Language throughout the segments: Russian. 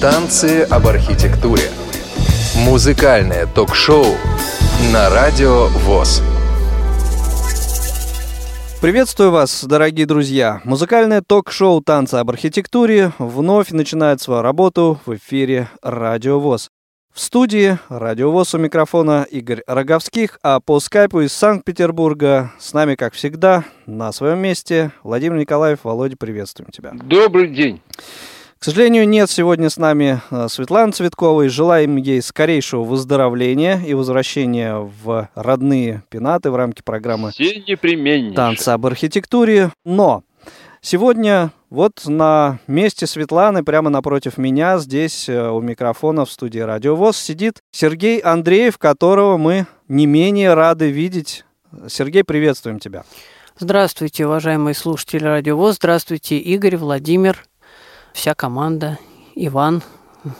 Танцы об архитектуре. Музыкальное ток-шоу на радио ВОЗ. Приветствую вас, дорогие друзья! Музыкальное ток-шоу «Танцы об архитектуре» вновь начинает свою работу в эфире «Радио ВОЗ». В студии «Радио ВОЗ» у микрофона Игорь Роговских, а по скайпу из Санкт-Петербурга с нами, как всегда, на своем месте Владимир Николаев. Володя, приветствуем тебя. Добрый день. К сожалению, нет сегодня с нами э, Светланы Цветковой. Желаем ей скорейшего выздоровления и возвращения в родные пенаты в рамки программы. «Танцы об архитектуре». Но сегодня вот на месте Светланы, прямо напротив меня, здесь э, у микрофона в студии «Радио ВОЗ» сидит Сергей Андреев, которого мы не менее рады видеть. Сергей, приветствуем тебя. Здравствуйте, уважаемые слушатели Радио ВОЗ. Здравствуйте, Игорь, Владимир, вся команда, Иван,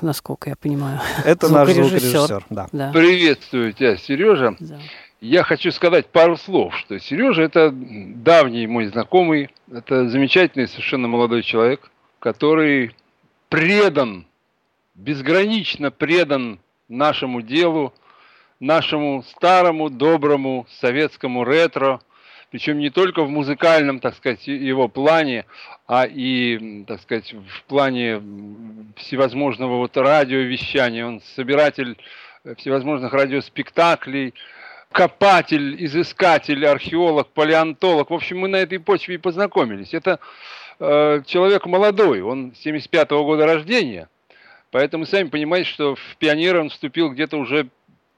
насколько я понимаю. Это наш звукорежиссер. Да. Да. Приветствую тебя, Сережа. Да. Я хочу сказать пару слов, что Сережа это давний мой знакомый, это замечательный совершенно молодой человек, который предан, безгранично предан нашему делу, нашему старому, доброму советскому ретро, причем не только в музыкальном, так сказать, его плане, а и, так сказать, в плане всевозможного вот радиовещания. Он собиратель всевозможных радиоспектаклей, копатель, изыскатель, археолог, палеонтолог. В общем, мы на этой почве и познакомились. Это э, человек молодой, он 75-го года рождения, поэтому сами понимаете, что в пионеры он вступил где-то уже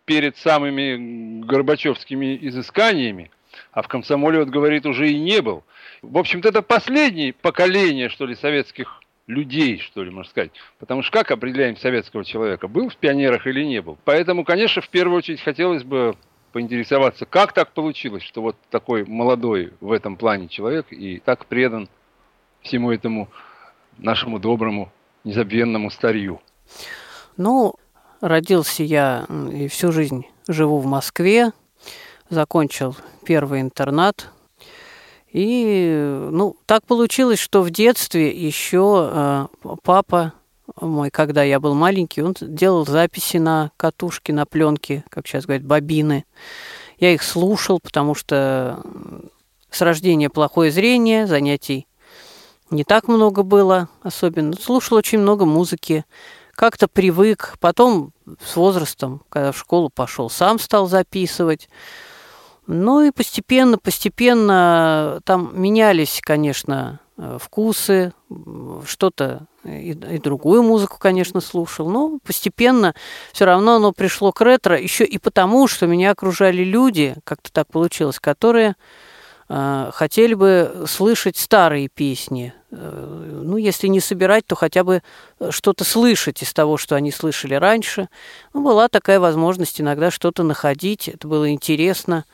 перед самыми горбачевскими изысканиями, а в комсомоле, вот говорит, уже и не был. В общем-то, это последнее поколение, что ли, советских людей, что ли, можно сказать. Потому что как определяем советского человека, был в пионерах или не был? Поэтому, конечно, в первую очередь хотелось бы поинтересоваться, как так получилось, что вот такой молодой в этом плане человек и так предан всему этому нашему доброму, незабвенному старью. Ну, родился я и всю жизнь живу в Москве, закончил первый интернат. И, ну, так получилось, что в детстве еще э, папа мой, когда я был маленький, он делал записи на катушке, на пленке, как сейчас говорят, бобины. Я их слушал, потому что с рождения плохое зрение, занятий не так много было особенно. Слушал очень много музыки, как-то привык. Потом с возрастом, когда в школу пошел, сам стал записывать. Ну и постепенно, постепенно там менялись, конечно, э, вкусы, что-то и, и другую музыку, конечно, слушал, но постепенно все равно оно пришло к ретро, еще и потому, что меня окружали люди, как-то так получилось, которые э, хотели бы слышать старые песни. Э, ну, если не собирать, то хотя бы что-то слышать из того, что они слышали раньше. Ну, была такая возможность иногда что-то находить, это было интересно.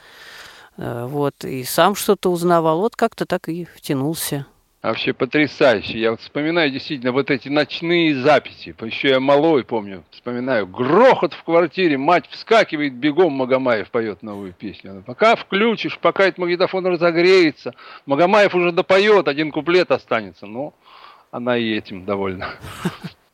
Э, вот, и сам что-то узнавал. Вот как-то так и втянулся. Вообще потрясающе. Я вот вспоминаю действительно вот эти ночные записи. Еще я малой помню, вспоминаю. Грохот в квартире, мать вскакивает, бегом Магомаев поет новую песню. Пока включишь, пока этот магнитофон разогреется, Магомаев уже допоет, один куплет останется. Но она и этим довольна.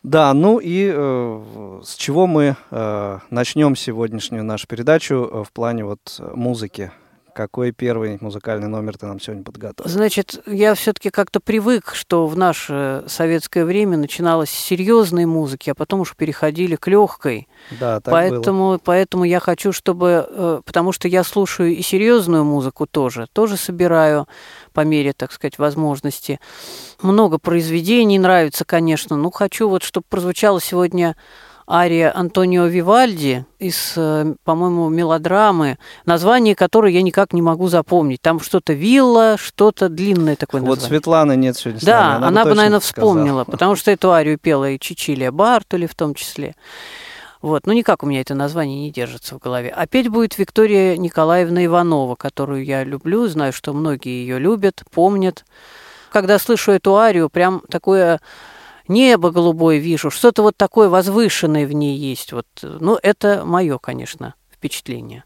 Да, ну и э, с чего мы э, начнем сегодняшнюю нашу передачу э, в плане вот музыки? Какой первый музыкальный номер ты нам сегодня подготовил? Значит, я все-таки как-то привык, что в наше советское время начиналось с серьезной музыки, а потом уж переходили к легкой. Да, так поэтому, было. поэтому я хочу, чтобы, э, потому что я слушаю и серьезную музыку тоже, тоже собираю по мере, так сказать, возможности. Много произведений нравится, конечно, но хочу вот, чтобы прозвучало сегодня ария Антонио Вивальди из, э, по-моему, мелодрамы, название которой я никак не могу запомнить. Там что-то вилла, что-то длинное такое Вот название. Светланы нет сегодня Да, нами, она, она, бы, наверное, сказала. вспомнила, потому что эту арию пела и Чичилия Бартули в том числе. Вот, ну никак у меня это название не держится в голове. А петь будет Виктория Николаевна Иванова, которую я люблю, знаю, что многие ее любят, помнят. Когда слышу эту арию, прям такое небо голубое вижу, что-то вот такое возвышенное в ней есть. Вот, ну, это мое, конечно, впечатление.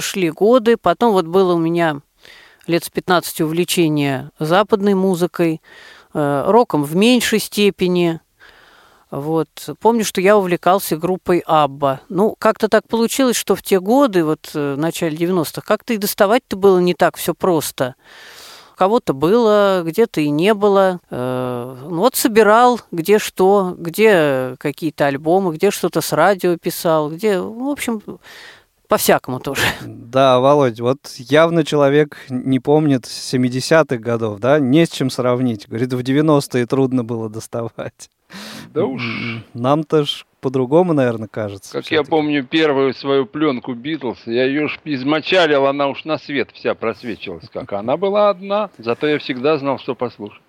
Шли годы. Потом вот было у меня лет с 15 увлечение западной музыкой, э, роком в меньшей степени. Вот. Помню, что я увлекался группой Абба. Ну, как-то так получилось, что в те годы, вот э, в начале 90-х, как-то и доставать-то было не так все просто. Кого-то было, где-то и не было. Э, ну, вот собирал, где что, где какие-то альбомы, где что-то с радио писал, где, в общем, по-всякому тоже. Да, Володь, вот явно человек не помнит 70-х годов, да, не с чем сравнить. Говорит, в 90-е трудно было доставать. Да уж. Нам-то ж по-другому, наверное, кажется. Как я помню первую свою пленку Битлз, я ее ж измочалил, она уж на свет вся просвечивалась как. Она была одна, зато я всегда знал, что послушать.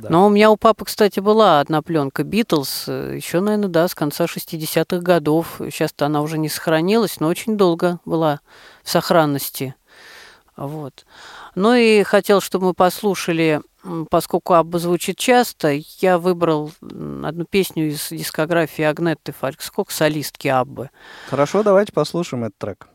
Да. Но у меня у папы, кстати, была одна пленка Битлз, э, еще, наверное, да, с конца 60-х годов. Сейчас-то она уже не сохранилась, но очень долго была в сохранности. Вот. Ну и хотел, чтобы мы послушали, поскольку Абба звучит часто, я выбрал одну песню из дискографии Агнетты Фалькскок, солистки Аббы. Хорошо, давайте послушаем этот трек.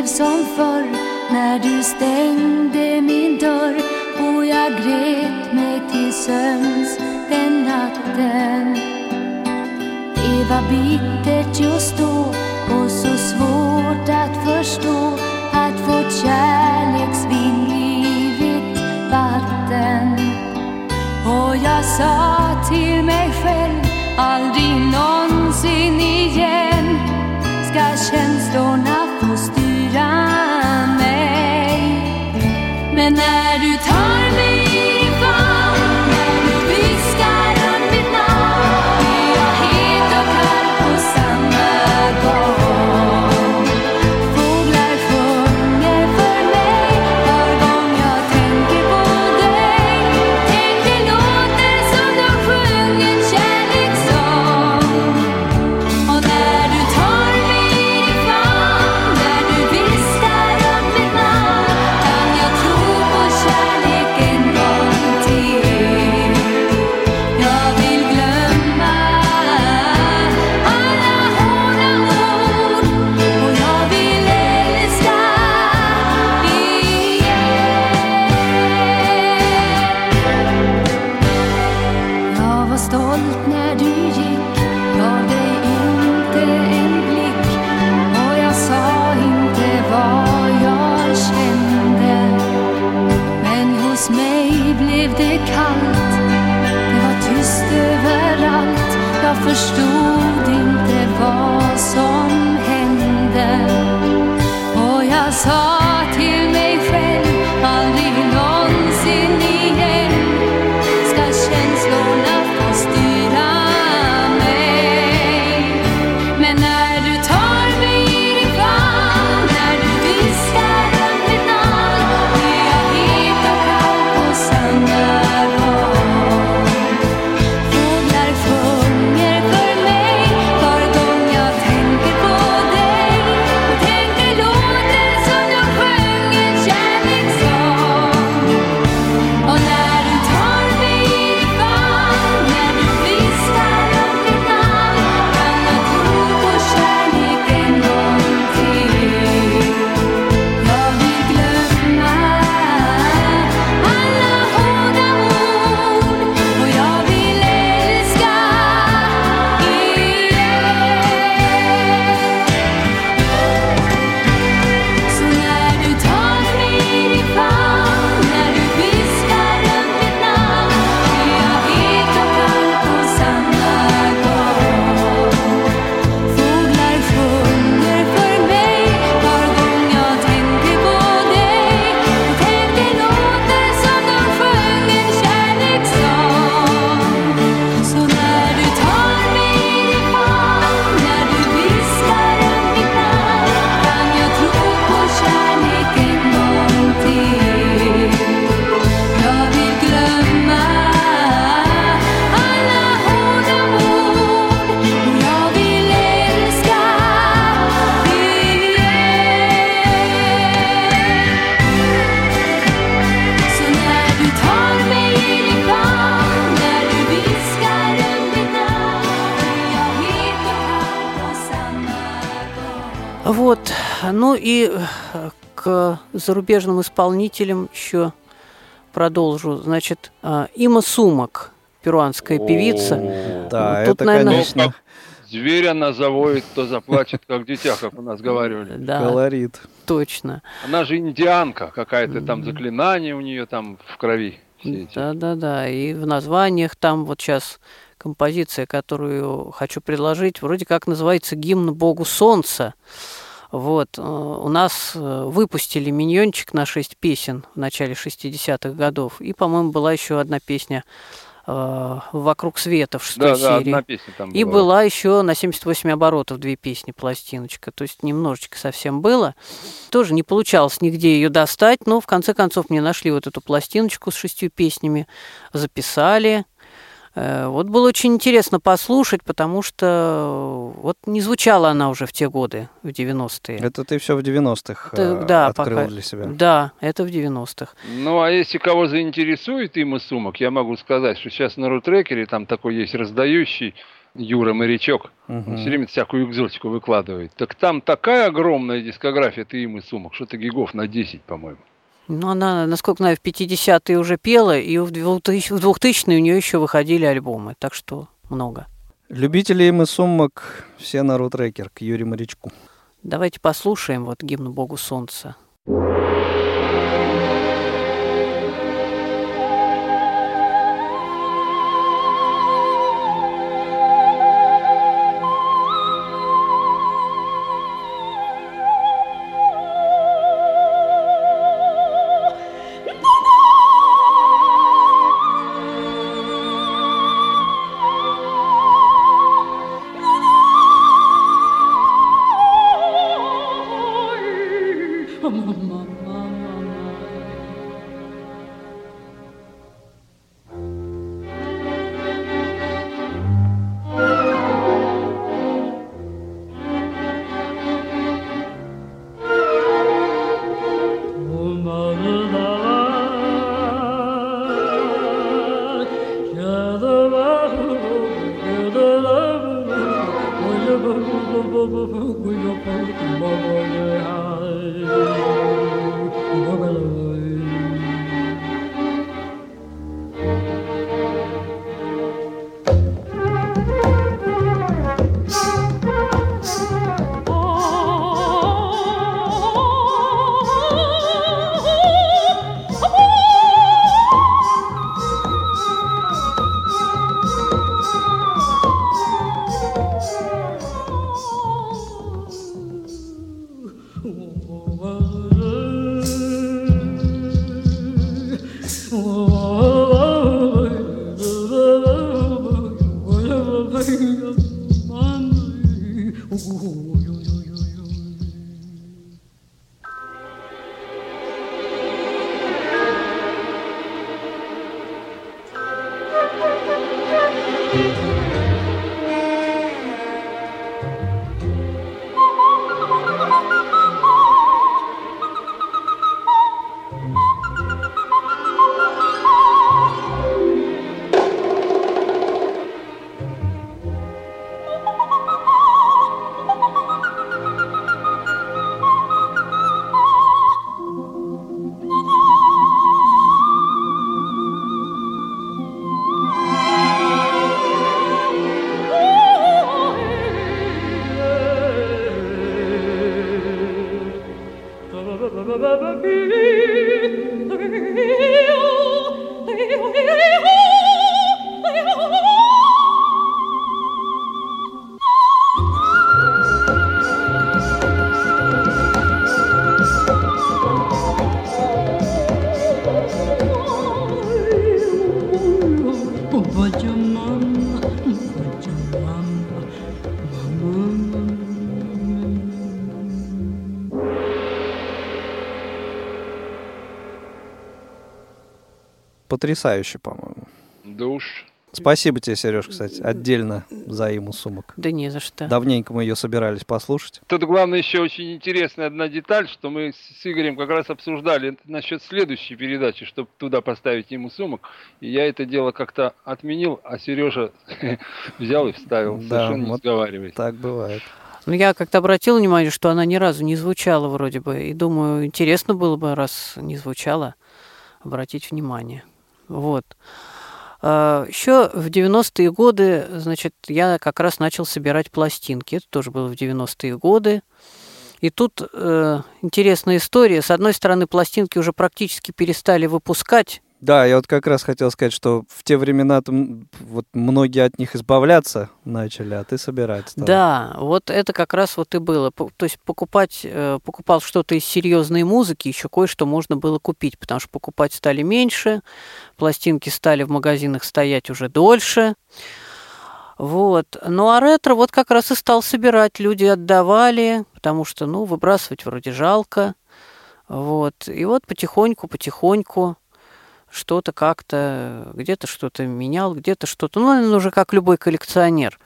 Blev som förr när du stängde min dörr och jag grät mig till sömns den natten. Det var bittert just då och så svårt att förstå att vårt kärleksvind blivit vatten. Och jag sa till mig själv aldrig någonsin igen ska känslorna styra mig. Men när du tar Ну и э, к зарубежным исполнителям еще продолжу. Значит, э, Има Сумак, перуанская певица. Да, тут, это, наверное- конечно, Ну, Зверя она завоет, то заплачет, как дитя, как у нас говорили. Да, колорит. точно. Она же индианка, какая-то там заклинание у нее там в крови. все эти. Да, да, да. И в названиях там вот сейчас композиция, которую хочу предложить, вроде как называется гимн Богу Солнца. Вот. э, У нас э, выпустили миньончик на шесть песен в начале 60-х годов. И, по-моему, была еще одна песня э, «Вокруг света» в шестой Да, да, серии. одна песня там И была. была еще на 78 оборотов две песни, пластиночка. То есть немножечко совсем было. Тоже не получалось нигде ее достать, но в конце концов мне нашли вот эту пластиночку с шестью песнями, записали. Э, Вот было очень интересно послушать, потому что э, вот не звучала она уже в те годы, в 90-е. Это ты все в 90-х Это- э, да, открыл пока- для себя. Да, это в 90-х. Ну, а если кого заинтересует им и сумок, я могу сказать, что сейчас на рутрекере там такой есть раздающий Юра Морячок. Он Мгм. все время всякую экзотику выкладывает. Так там такая огромная дискография ты им и сумок, что-то гигов на 10, по-моему. Ну, она, насколько знаю, в 50-е уже пела, и в 2000 в 2000-е у нее еще выходили альбомы, так что много. Любители им и сумок все на рутрекер к Юрию Морячку. Давайте послушаем вот гимн Богу Солнца. Guyo pal kumbagoye to Kumbagoye hai. Потрясающе, по-моему. Да уж. Спасибо тебе, Сереж, кстати, отдельно за иму сумок. Да не за что. Давненько мы ее собирались послушать. Тут главное еще очень интересная одна деталь, что мы с Игорем как раз обсуждали насчет следующей передачи, чтобы туда поставить ему сумок. И я это дело как-то отменил, а Сережа взял и вставил, Да, совершенно не вот сговариваясь. Так бывает. Но я как-то обратила внимание, что она ни разу не звучала вроде бы. И думаю, интересно было бы, раз не звучала, обратить внимание. Вот. А, Еще в 90-е годы, значит, я как раз начал собирать пластинки. Это тоже было в 90-е годы. И тут э, интересная история. С одной стороны, пластинки уже практически перестали выпускать. Да, я вот как раз хотел сказать, что в те времена там вот многие от них избавляться начали, а ты собирать стал. Да, вот это как раз вот и было. То есть покупать, э, покупал что-то из серьезной музыки, еще кое-что можно было купить, потому что покупать стали меньше, пластинки стали в магазинах стоять уже дольше. Вот. Ну а ретро вот как раз и стал собирать. Люди отдавали, потому что, ну, выбрасывать вроде жалко. Вот. И вот потихоньку, потихоньку что-то как-то, где-то что-то менял, где-то что-то. Ну, наверное, уже как любой коллекционер.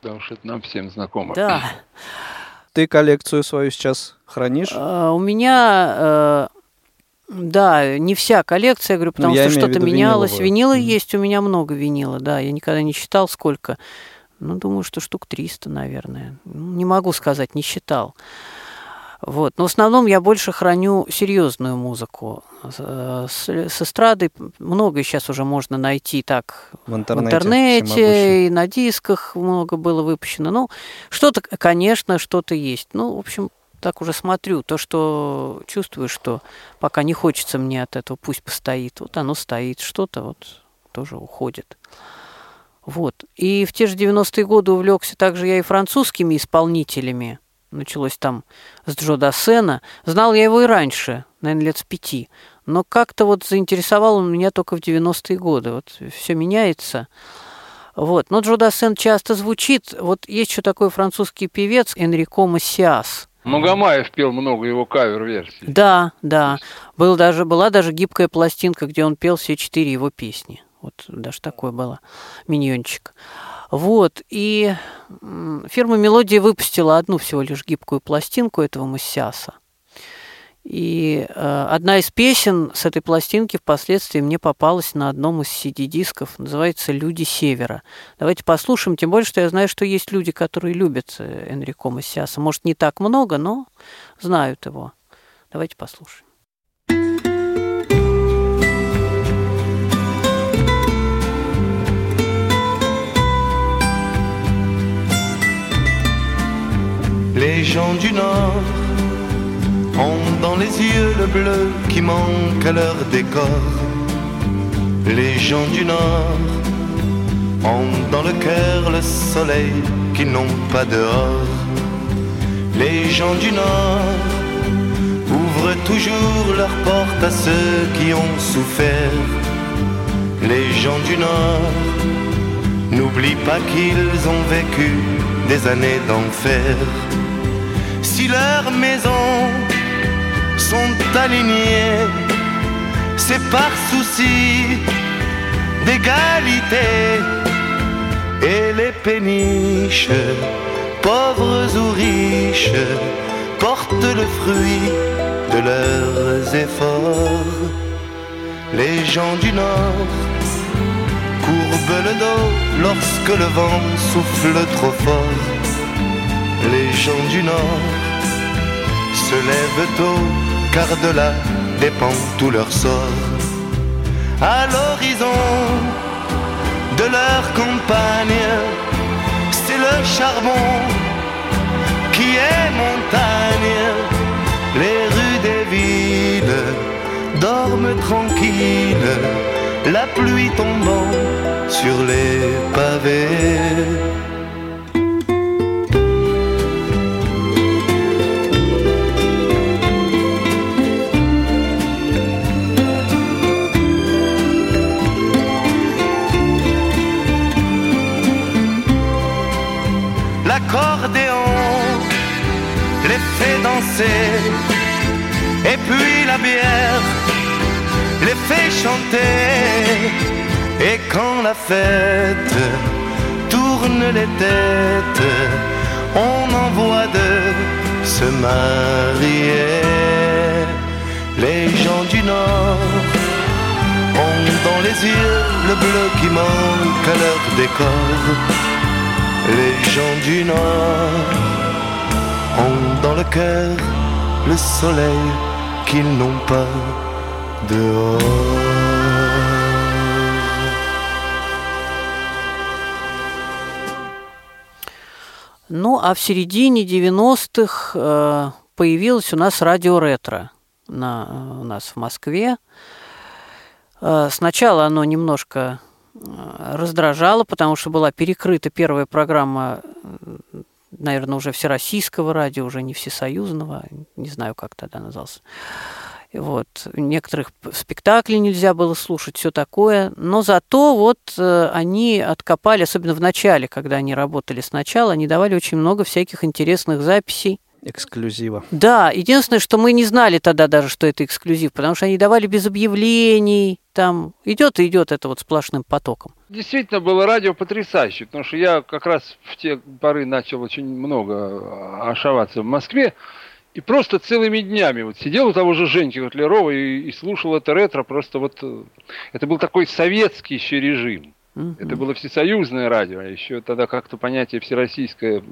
Потому что это нам всем знакомо. Да. Ты коллекцию свою сейчас хранишь? А, У меня, э, да, не вся коллекция, я говорю, потому Ну, я что что-то менялось. Винила Мгм. есть, у меня много винила, да. Я никогда не считал, сколько. Ну, думаю, что штук 300, наверное. Ну, Не могу сказать, не считал. Вот. Но в основном я больше храню серьезную музыку. С, с- с эстрадой много сейчас уже можно найти так В в интернете? интернете, всемогущий? и на дисках много было выпущено. Ну, что-то, конечно, что-то есть. Ну, в общем, так уже смотрю. То, что чувствую, что пока не хочется мне от этого, пусть постоит. Вот оно стоит. Что-то вот тоже уходит. Вот. И в те же 90-е годы увлекся также я и французскими исполнителями. Началось там с Джо Дассена. Знал я его и раньше, наверное, лет с пяти. Но как-то вот заинтересовал он меня только в 90-е годы. Вот все меняется. Вот. Но Джо Дассен часто звучит. Вот есть еще такой французский певец Энрико Массиас. Магомаев пел много его кавер-версий. Да, да. Был даже, была даже гибкая пластинка, где он пел все четыре его песни. Вот даже такое было. Миньончик. Вот. И фирма «Мелодия» выпустила одну всего лишь гибкую пластинку этого Массиаса. И э, одна из песен с этой пластинки впоследствии мне попалась на одном из CD-дисков. Называется «Люди Севера». Давайте послушаем, тем более, что я знаю, что есть люди, которые любят э, Энрико Массиаса. Может, не так много, но знают его. Давайте послушаем. Les gens du Nord ont dans les yeux le bleu qui manque à leur décor. Les gens du Nord ont dans le cœur le soleil qu'ils n'ont pas dehors. Les gens du Nord ouvrent toujours leurs portes à ceux qui ont souffert. Les gens du Nord n'oublient pas qu'ils ont vécu des années d'enfer. Si leurs maisons sont alignées, c'est par souci d'égalité. Et les péniches, pauvres ou riches, portent le fruit de leurs efforts. Les gens du Nord courbent le dos lorsque le vent souffle trop fort. Les gens du Nord se lèvent tôt car de là dépend tout leur sort. À l'horizon de leur campagne, c'est le charbon qui est montagne. Les rues des villes dorment tranquilles, la pluie tombant sur les pavés. Et puis la bière les fait chanter. Et quand la fête tourne les têtes, on envoie de se marier. Les gens du Nord ont dans les yeux le bleu qui manque à leur décor. Les gens du Nord ont dans le cœur le soleil qu'ils n'ont pas dehors. Ну, а в середине 90-х э, появилось у нас радио ретро на, у нас в Москве. Э, сначала оно немножко э, раздражало, потому что была перекрыта первая программа, э, наверное, уже всероссийского радио, уже не всесоюзного, не знаю, как тогда назывался. Вот. Некоторых спектаклей нельзя было слушать, все такое. Но зато вот э, они откопали, особенно в начале, когда они работали сначала, они давали очень много всяких интересных записей. Эксклюзива. Да, единственное, что мы не знали тогда даже, что это эксклюзив, потому что они давали без объявлений, там идет и идет это вот сплошным потоком. Действительно было радио потрясающе, потому что я как раз в те поры начал очень много ошиваться в Москве. И просто целыми днями вот сидел у того же Женьки Котлярова и, и слушал это ретро. Просто вот э, это был такой советский еще режим. Мгм. Это было всесоюзное радио, а еще тогда как-то понятие всероссийское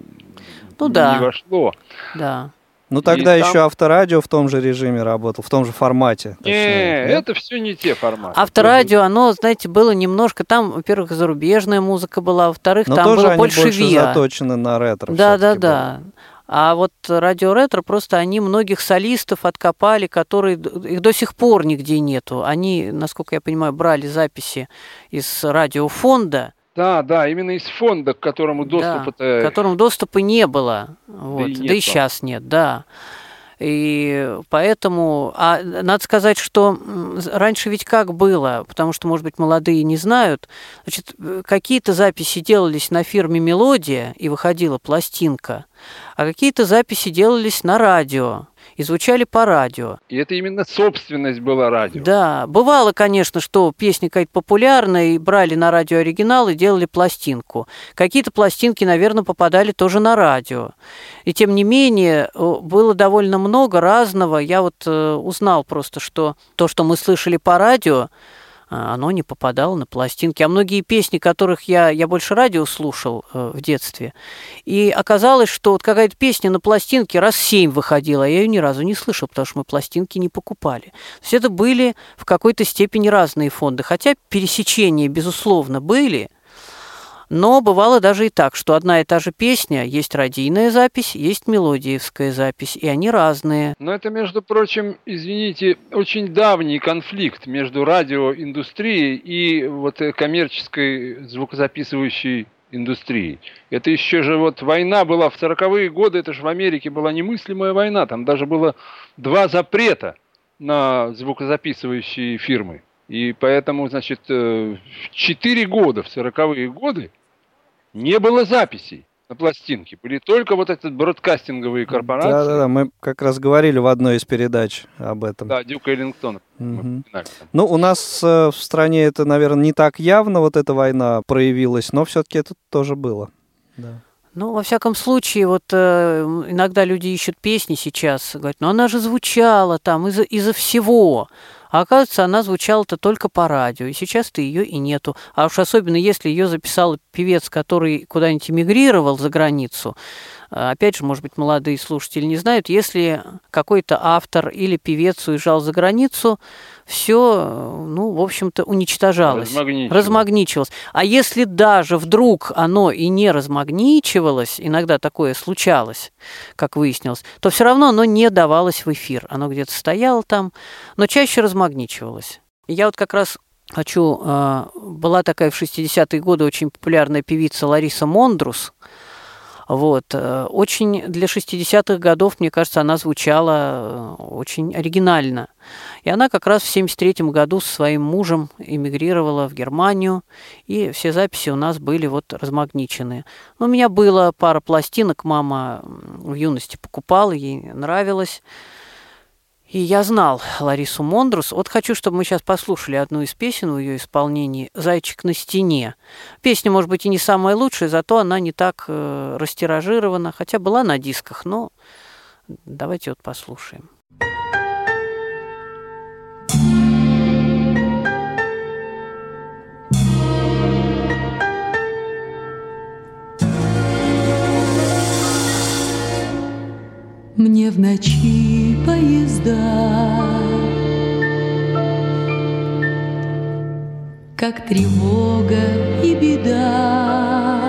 Ну не да. вошло. Да. Ну тогда И там- еще авторадио в том же режиме работал, в том же формате. Не, точнее, это все не те форматы. Авторадио, оно, знаете, было немножко, там, во-первых, зарубежная музыка была, во-вторых, Но там тоже было они больше больше ВИА. заточены на ретро. Да, да, да. А вот радио ретро просто они многих солистов откопали, которые их до сих пор нигде нету. Они, насколько я понимаю, брали записи из радиофонда, Да, да, именно из фонда, к которому да, доступа-то... к которым доступа не было. Вот. и Да и, сейчас нет, да. И поэтому, а надо сказать, что раньше ведь как было, потому что, может быть, молодые не знают, значит, какие-то записи делались на фирме «Мелодия» и выходила пластинка, а какие-то записи делались на радио и звучали по радио. И это именно собственность была радио. Да, бывало, конечно, что песня какая-то популярная, и брали на радио оригинал и делали пластинку. Какие-то пластинки, наверное, попадали тоже на радио. И тем не менее, э, было довольно много разного. Я вот э, узнал просто, что то, что мы слышали по радио, оно не попадало на пластинки. А многие песни, которых я, я больше радио слушал э, в детстве, и оказалось, что вот какая-то песня на пластинке раз семь выходила, а я ее ни разу не слышал, потому что мы пластинки не покупали. То есть это были в какой-то степени разные фонды. Хотя пересечения, безусловно, были, но бывало даже и так, что одна и та же песня, есть радийная запись, есть мелодиевская запись, и они разные. Но это, между прочим, извините, очень давний конфликт между радиоиндустрией и вот э, коммерческой звукозаписывающей индустрией. Это еще же вот война была в 40-е годы, это же в Америке была немыслимая война, там даже было два запрета на звукозаписывающие фирмы. И поэтому, значит, э, в 4 года, в 40-е годы, не было записей на пластинке. Были только вот эти бродкастинговые корпорации. Да, да, да. Мы как раз говорили в одной из передач об этом. Да, Дюка Эллингтона. там. Ну, у нас э, в стране это, наверное, не так явно, вот эта война проявилась, но все-таки это тоже было. Да. Ну, во всяком случае, вот э, иногда люди ищут песни сейчас, говорят, ну она же звучала там из-за из всего. А оказывается, она звучала-то только по радио, и сейчас-то ее и нету. А уж особенно, если ее записал певец, который куда-нибудь эмигрировал за границу, а, опять же, может быть, молодые слушатели не знают, если какой-то автор или певец уезжал за границу, все, ну, в общем-то, уничтожалось. Размагничивалось. Размагничивалось. А если даже вдруг оно и не размагничивалось, иногда такое случалось, как выяснилось, то все равно оно не давалось в эфир. Оно где-то стояло там, но чаще размагничивалось. Я вот как раз хочу... э, Была такая в 60-е годы очень популярная певица Лариса Мондрус, вот. э, Очень для 60-х годов, мне кажется, она звучала э, очень оригинально. И она как раз в 73 году со своим мужем эмигрировала в Германию, и все записи у нас были вот размагничены. Ну, у меня было пара пластинок, мама в юности покупала, ей нравилось. И я знал Ларису Мондрус. Вот хочу, чтобы мы сейчас послушали одну из песен в ее исполнении «Зайчик на стене». Песня, может быть, и не самая лучшая, зато она не так э, растиражирована, хотя была на дисках, но давайте вот послушаем. Мне в ночи поезда, как тревога и беда.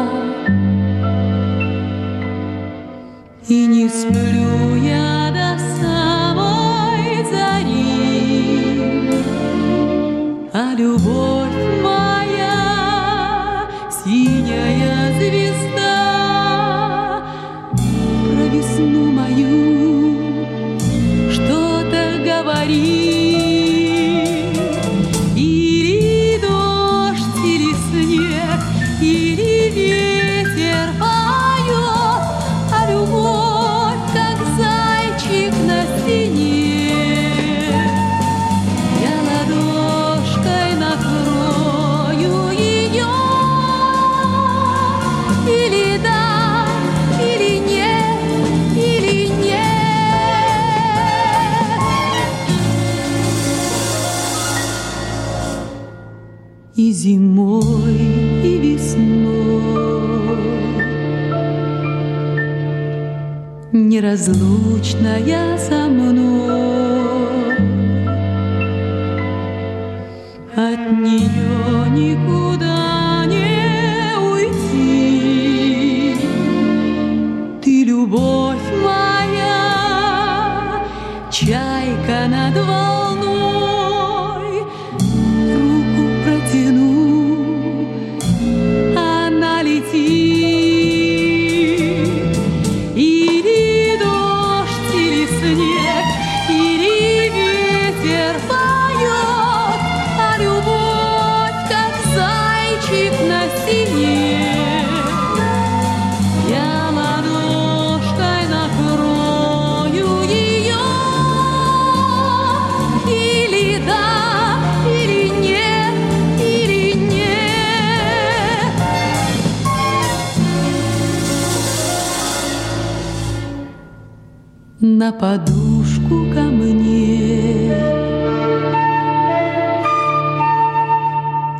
Подушку ко мне.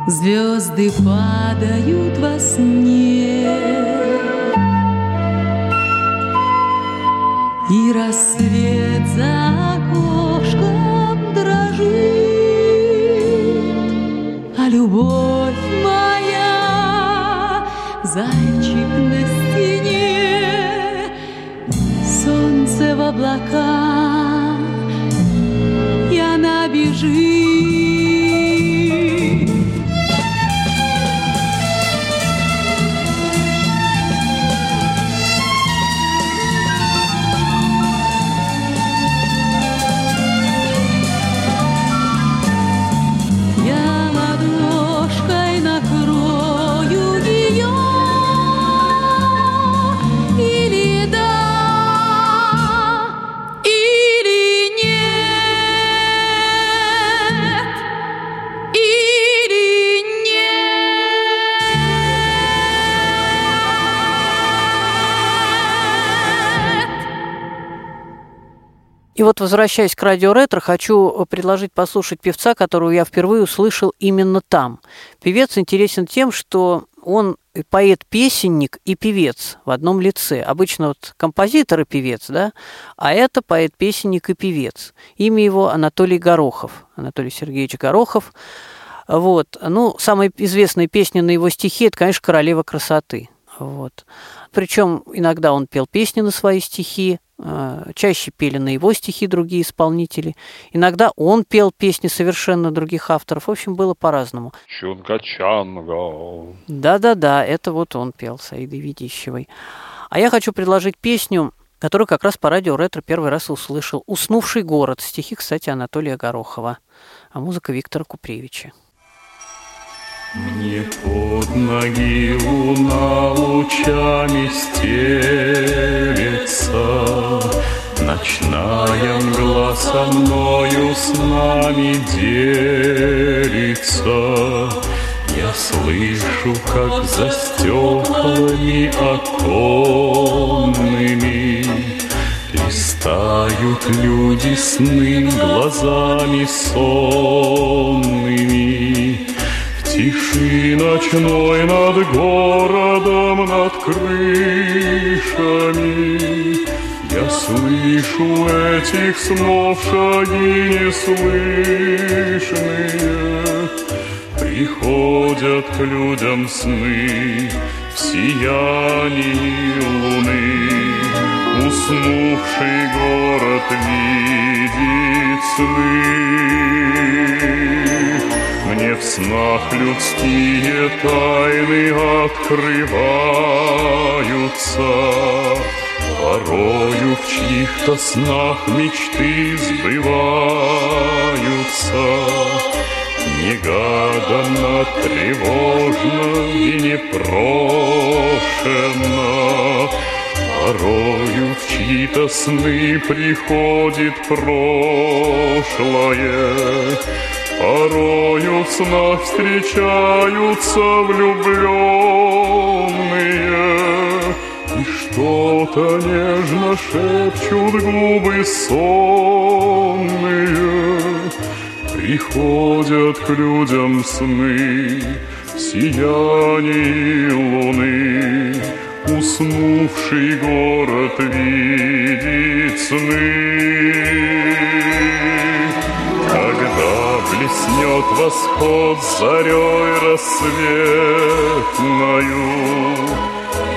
Звезды падают во сне. И рассвет за окошком дрожит. А любовь моя Зайчик на стене Солнце в облака. И она бежит И вот, возвращаясь к радио ретро, хочу предложить послушать певца, которого я впервые услышал именно там. Певец интересен тем, что он поэт-песенник и певец в одном лице. Обычно вот композитор и певец, да, а это поэт-песенник и певец. Имя его Анатолий Горохов, Анатолий Сергеевич Горохов. Вот. Ну, самая известная песня на его стихи – это, конечно, «Королева красоты». Вот. Причем иногда он пел песни на свои стихи, э, чаще пели на его стихи другие исполнители. Иногда он пел песни совершенно других авторов. В общем, было по-разному. Чунга-чанга. Да-да-да, это вот он пел с Аидой Ведищевой. А я хочу предложить песню, которую как раз по радио ретро первый раз услышал. «Уснувший город». Стихи, кстати, Анатолия Горохова. А музыка Виктора Купревича. Мне под ноги луна лучами стелется, Ночная мгла со мною с нами делится. Я слышу, как за стеклами оконными Листают люди сны глазами сонными. Тиши ночной над городом, над крышами Я слышу этих снов шаги неслышные, Приходят к людям сны в сиянии луны. Уснувший город видит сны. Мне в снах людские тайны открываются, Порою в чьих-то снах мечты сбываются. Негаданно, тревожно и непрошенно. Порою в чьи-то сны приходит прошлое Порою в снах встречаются влюбленные. И что-то нежно шепчут губы сонные. Приходят к людям сны в сиянии луны. Уснувший город видит сны блеснет восход зарей рассветною,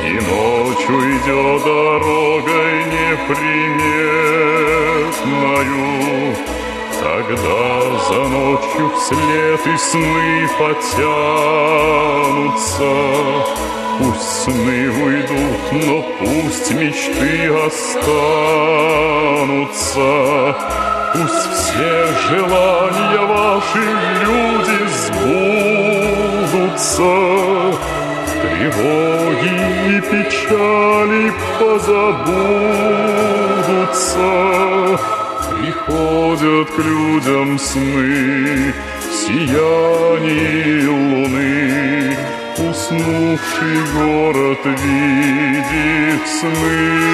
И ночь уйдет дорогой неприметною, Тогда за ночью вслед и сны потянутся. Пусть сны уйдут, но пусть мечты останутся. Пусть все желания ваши, люди, сбудутся. Тревоги и печали позабудутся. Приходят к людям сны в сиянии луны. Уснувший город видит сны.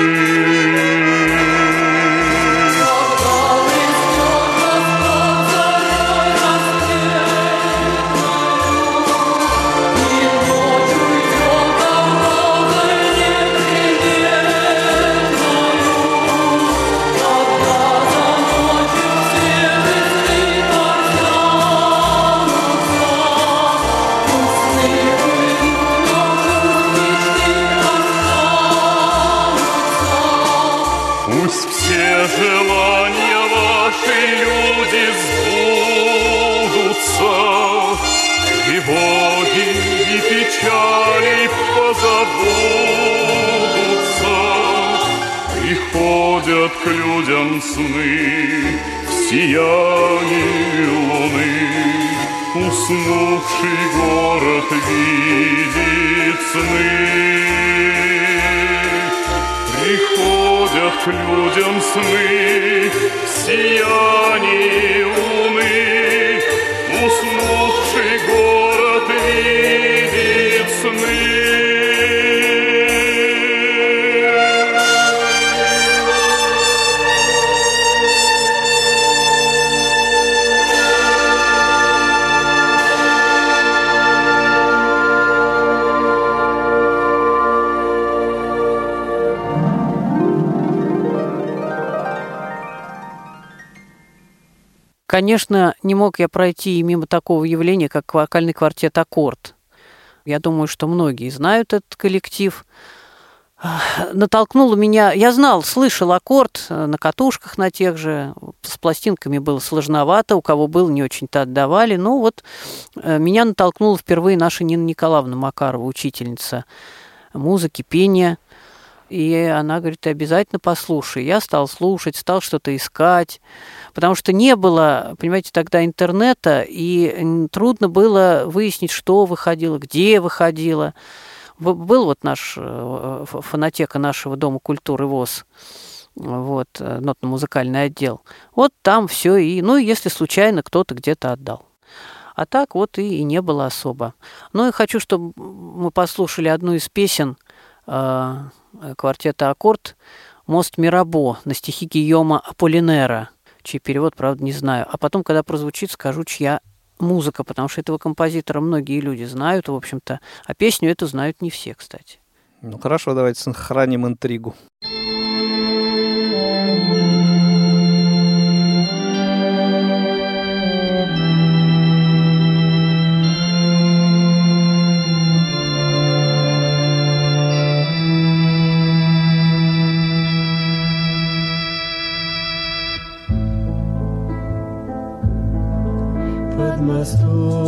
Конечно, не мог я пройти и мимо такого явления, как вокальный квартет «Аккорд». Я думаю, что многие знают этот коллектив. Натолкнуло меня... Я знал, слышал аккорд на катушках на тех же. С пластинками было сложновато, у кого был, не очень-то отдавали. Но вот э, меня натолкнула впервые наша Нина Николаевна Макарова, учительница музыки, пения. И она говорит, ты обязательно послушай. Я стал слушать, стал что-то искать, потому что не было, понимаете, тогда интернета, и трудно было выяснить, что выходило, где выходило. Был вот наш э, фонотека нашего Дома культуры ВОЗ, вот, э, нотно-музыкальный отдел. Вот там все и, ну, если случайно кто-то где-то отдал. А так вот и, и не было особо. Ну и хочу, чтобы мы послушали одну из песен квартета «Аккорд» «Мост Мирабо» на стихи Гийома Аполлинера, чей перевод, правда, не знаю. А потом, когда прозвучит, скажу, чья музыка, потому что этого композитора многие люди знают, в общем-то, а песню эту знают не все, кстати. Ну хорошо, давайте сохраним интригу. és.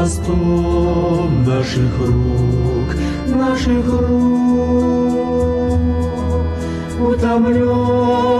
Под мостом наших рук, наших рук, утомленная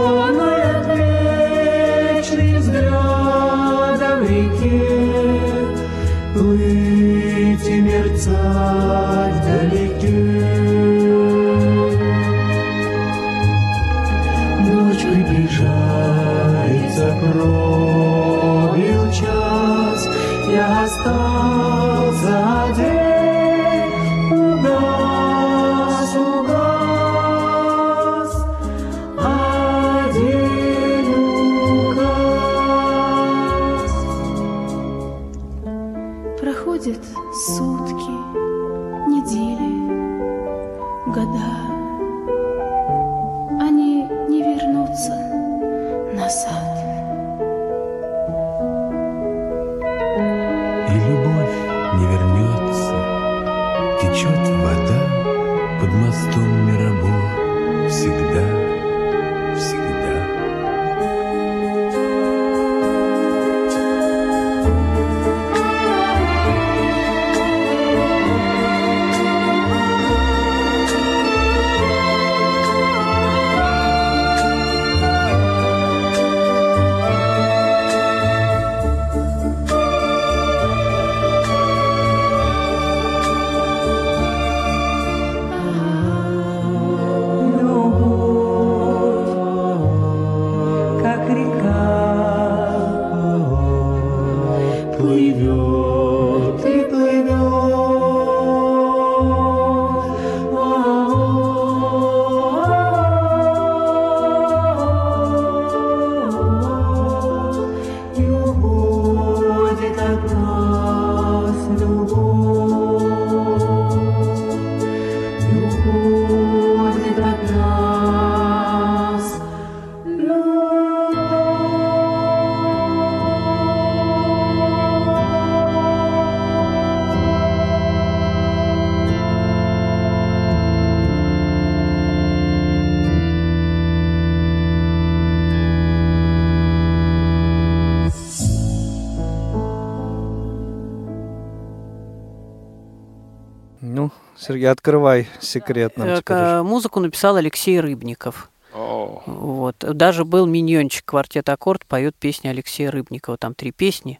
Сергей, открывай секрет нам Э, теперь. к- Музыку написал Алексей Рыбников. О, Вот. Даже был миньончик квартет Аккорд, поет песни Алексея Рыбникова. Там три песни.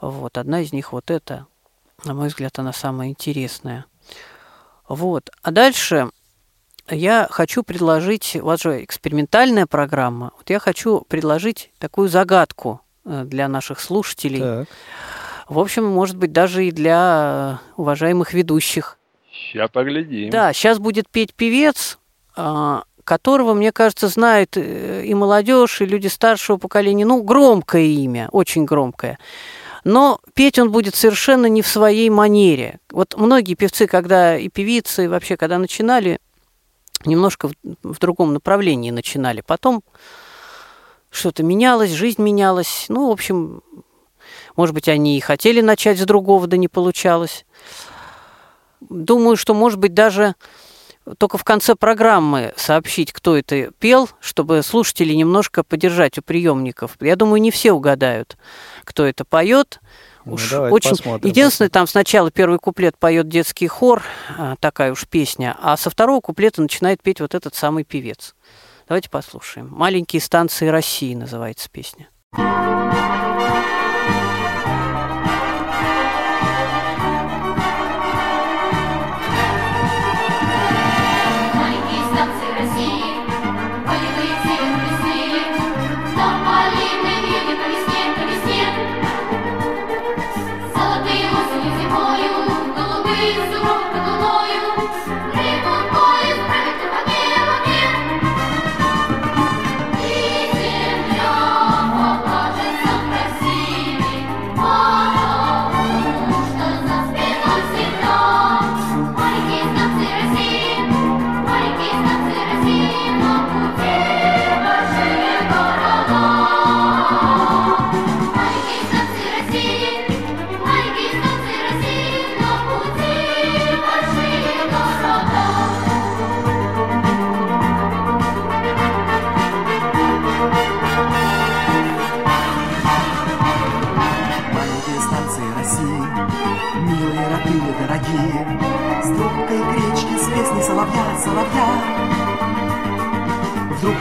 Вот. Одна из них вот эта. На мой взгляд, она самая интересная. Вот. А дальше я хочу предложить, у вас же экспериментальная программа, вот я хочу предложить такую загадку э, для наших слушателей. Так. В общем, может быть, даже и для э, уважаемых ведущих. Сейчас поглядим. Да, сейчас будет петь певец, а, которого, мне кажется, знает э, и молодежь, и люди старшего поколения. Ну, громкое имя, очень громкое. Но петь он будет совершенно не в своей манере. Вот многие певцы, когда и певицы, и вообще, когда начинали, немножко в, в другом направлении начинали. Потом что-то менялось, жизнь менялась. Ну, в общем, может быть, они и хотели начать с другого, да не получалось. Думаю, что, может быть, даже только в конце программы сообщить, кто это пел, чтобы слушатели немножко подержать у приемников. Я думаю, не все угадают, кто это поет. Ну, Уж очень... посмотрим, Единственное, там сначала первый куплет поет детский хор, а, такая уж песня, а со второго куплета начинает петь вот этот самый певец. Давайте послушаем. «Маленькие станции России» называется песня.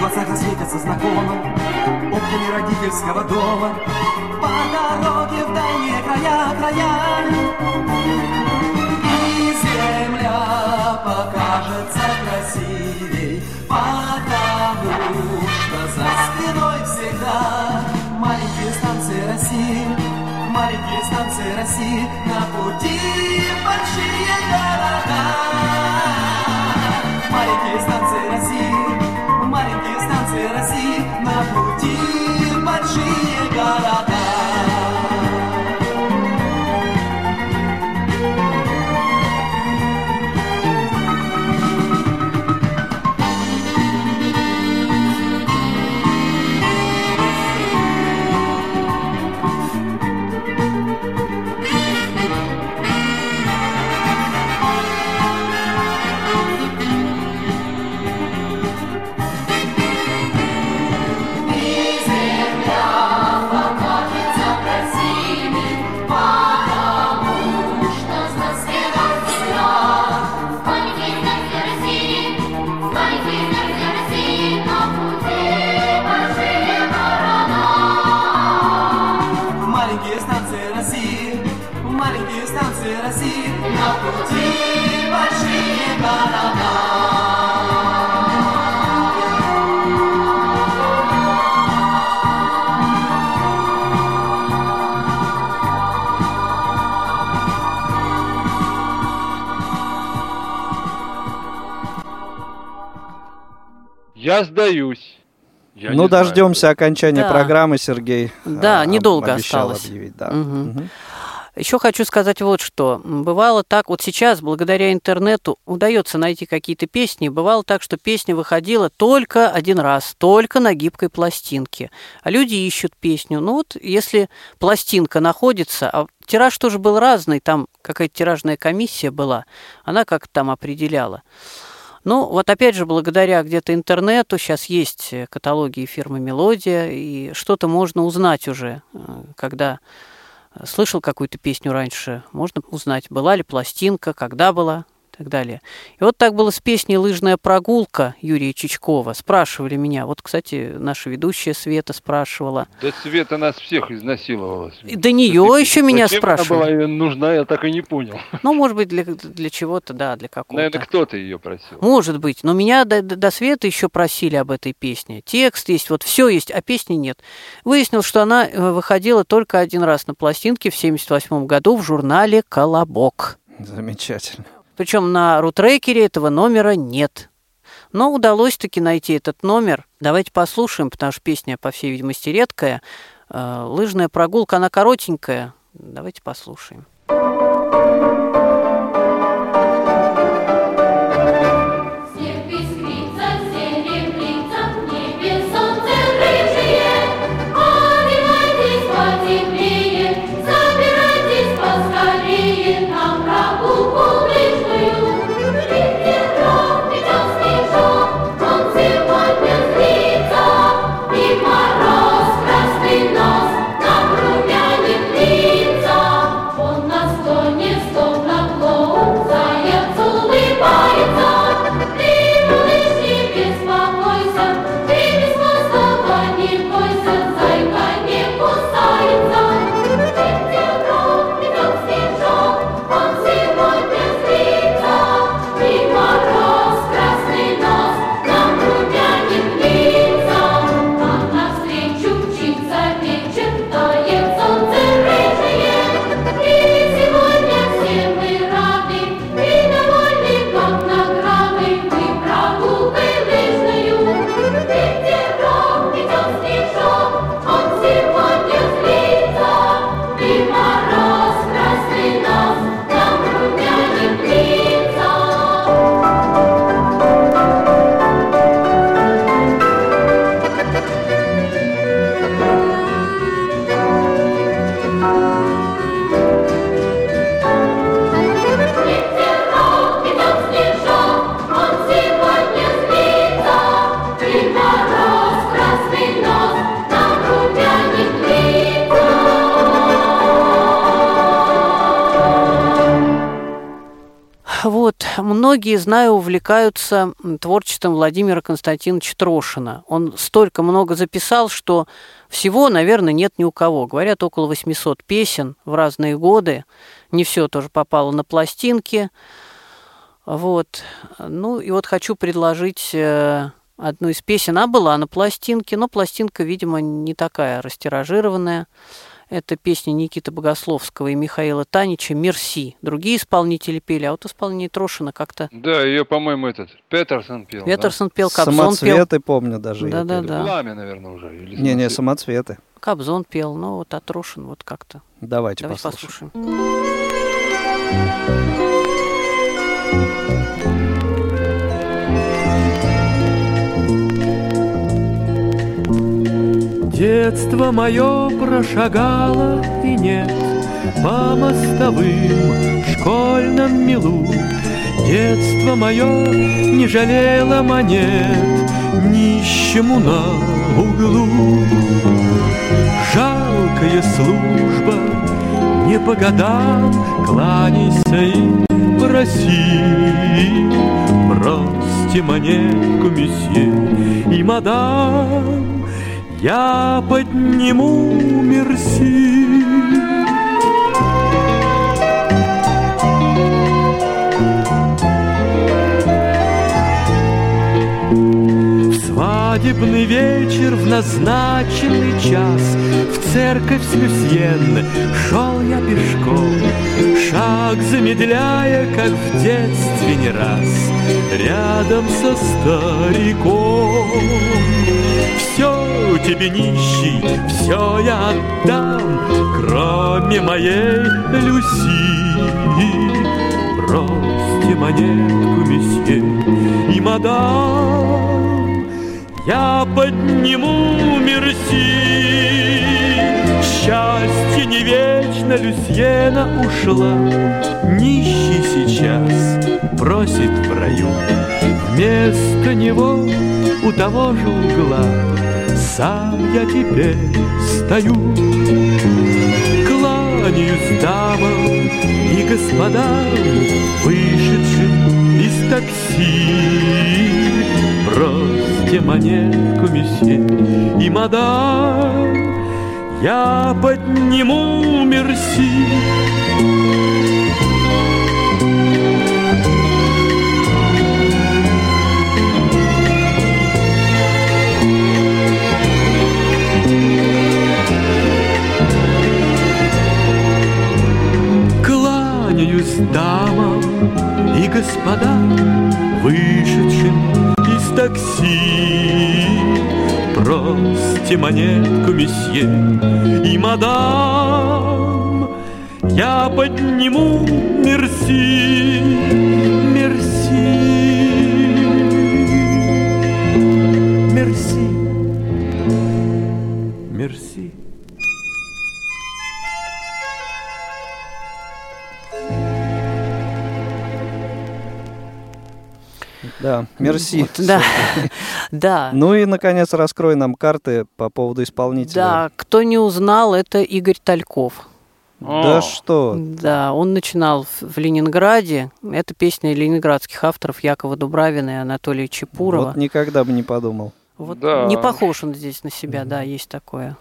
Глазах засветятся знакомо окнами родительского дома по дороге в дальние края, края. Я сдаюсь. Я ну, не знаю. дождемся окончания Да. программы, Сергей. Да, а, недолго осталось. объявить, да. Мгм. Мгм. Еще хочу сказать вот что. Бывало так, вот сейчас, благодаря интернету, удается найти какие-то песни. Бывало так, что песня выходила только один раз, только на гибкой пластинке. А люди ищут песню. Ну вот, если пластинка находится, а тираж тоже был разный, там какая-то тиражная комиссия была, она как-то там определяла. Ну, вот опять же, благодаря где-то интернету сейчас есть э, каталоги фирмы «Мелодия», и что-то можно узнать уже, э, когда слышал какую-то песню раньше, можно узнать, была ли пластинка, когда была так далее. И вот так было с песней «Лыжная прогулка» Юрия Чичкова. Спрашивали меня. Вот, кстати, наша ведущая Света спрашивала. До Света нас всех изнасиловала. И до нее еще меня Зачем она спрашивали. была ей нужна, я так и не понял. Ну, может быть, для, для чего-то, да, для какого-то. Наверное, кто-то ее просил. Может быть, но меня до, до, Света еще просили об этой песне. Текст есть, вот все есть, а песни нет. Выяснилось, что она э, выходила только один раз на пластинке в 78 году в журнале «Колобок». Замечательно. Причем на рутрекере этого номера нет. Но удалось таки найти этот номер. Давайте послушаем, потому что песня, по всей видимости, редкая. Э, Лыжная прогулка, она коротенькая. Давайте послушаем. Знаю, увлекаются творчеством Владимира Константиновича Трошина. Он столько много записал, что всего, наверное, нет ни у кого. Говорят, около 800 песен в разные годы. Не все тоже попало на пластинки. Вот. Ну, и вот хочу предложить э, одну из песен. Она была на пластинке, но пластинка, видимо, не такая растиражированная. Это песня Никиты Богословского и Михаила Танича «Мерси». Другие исполнители пели, а вот исполнение Трошина как-то... Да, ее, по-моему, этот Петерсон пел. да? Петерсон пел, Кобзон пел. Самоцветы, помню, даже. Да-да-да. Да. Пламя, наверное, уже. Не-не, самоцвет. самоцветы. Кобзон пел, ну вот а Трошин вот как-то. Давайте, Давайте послушаем. послушаем. Детство мое прошагало и нет По мостовым в школьном милу Детство мое не жалело монет Нищему на углу. Жалкая служба не по годам Кланяйся и проси. Бросьте монетку, месье и мадам я подниму мерси. В свадебный вечер в назначенный час В церковь с Люсьен шел я пешком Шаг замедляя, как в детстве не раз Рядом со стариком все тебе нищий, все я отдам, кроме моей Люси. Бросьте монетку, месье и мадам, я подниму мерси. Счастье не вечно, Люсьена ушла, нищий сейчас просит в раю. Вместо него у того же угла сам я теперь стою. Кланяюсь дамам и господам, вышедшим из такси. Бросьте монетку, месье и мадам, я подниму мерси. Кланяюсь дамам и господам, вышедшим из такси. Бросьте монетку, месье и мадам, я подниму мерси, мерси, мерси, мерси. Да, мерси. Вот, да, да. Ну и, наконец, раскрой нам карты по поводу исполнителя. Да, кто не узнал, это Игорь Тальков. Да О, что? Да, он начинал в- Ленинграде. Это песня ленинградских авторов Якова Дубравина и Анатолия Чепурова. Вот никогда бы не подумал. Вот Да. не похож он здесь на себя, да, есть такое.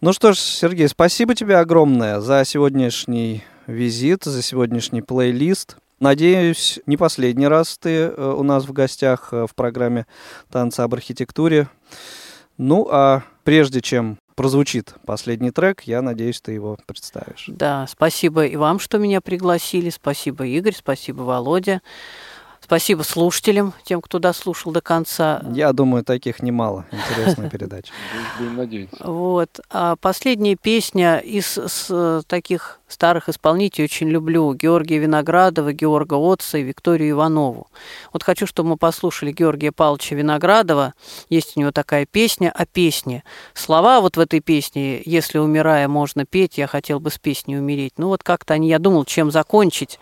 Ну что ж, Сергей, спасибо тебе огромное за сегодняшний визит, за сегодняшний плейлист. Надеюсь, не последний раз ты э, у нас в гостях э, в программе «Танцы об архитектуре». Ну, а прежде чем прозвучит последний трек, я надеюсь, ты его представишь. Да, спасибо и вам, что меня пригласили. Спасибо, Игорь, спасибо, Володя. Спасибо слушателям, тем, кто дослушал до конца. Я думаю, таких немало. Интересная передача. Будем надеяться. Вот. А последняя песня из с, таких старых исполнителей очень люблю. Георгия Виноградова, Георга Отца и Викторию Иванову. Вот хочу, чтобы мы послушали Георгия Павловича Виноградова. Есть у него такая песня о песне. Слова вот в этой песне «Если умирая можно петь, я хотел бы с песней умереть». Ну вот как-то они, я думал, чем закончить.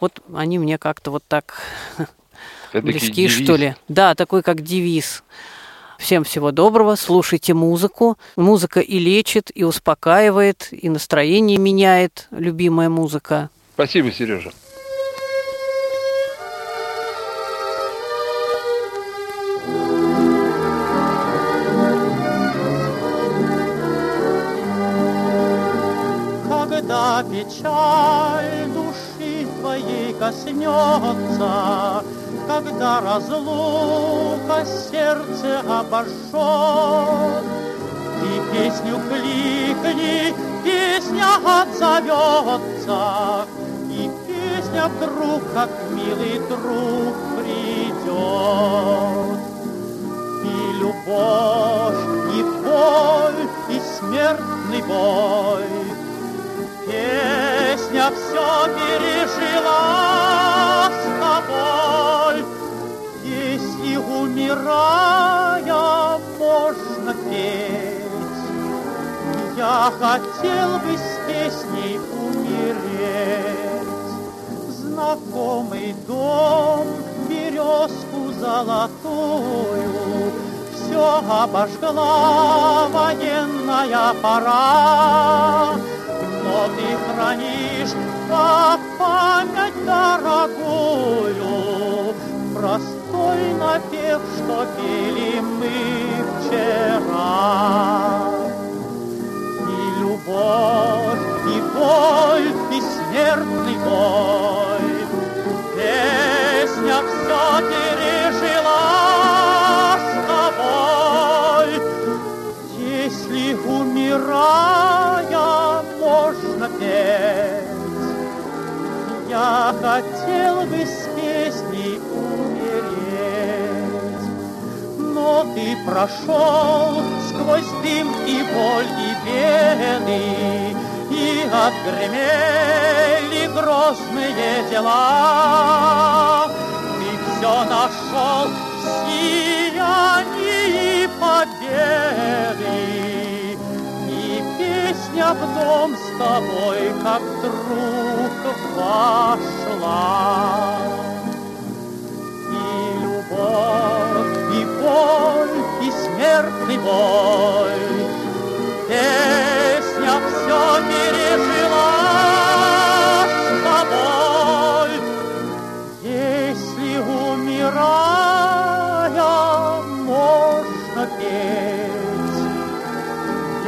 Вот они мне как-то вот так это близки, девиз. что ли. Да, такой как девиз. Всем всего доброго, слушайте музыку. Музыка и лечит, и успокаивает, и настроение меняет, любимая музыка. Спасибо, Сережа. Когда печаль твоей коснется, когда разлука сердце обожжет. Ты песню кликни, песня отзовется, и песня вдруг, как милый друг, придет. И любовь, и боль, и смертный бой, Песня все пережила с тобой, Если умирая можно петь, Я хотел бы с песней умереть. Знакомый дом, березку золотую, Все обожгла военная пора, ты хранишь как память дорогую. Простой напев, что пели мы вчера. И любовь, и боль, и смертный бой. Песня все пережила с тобой. Если умирая Я хотел бы с песней умереть, но ты прошел сквозь дым и боль и беды, и отгремели грозные дела. Ты все нашел в сиянии победы, песня в дом с тобой, как друг вошла. И любовь, и боль, и смертный бой, Песня все пережила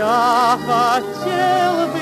я хотел бы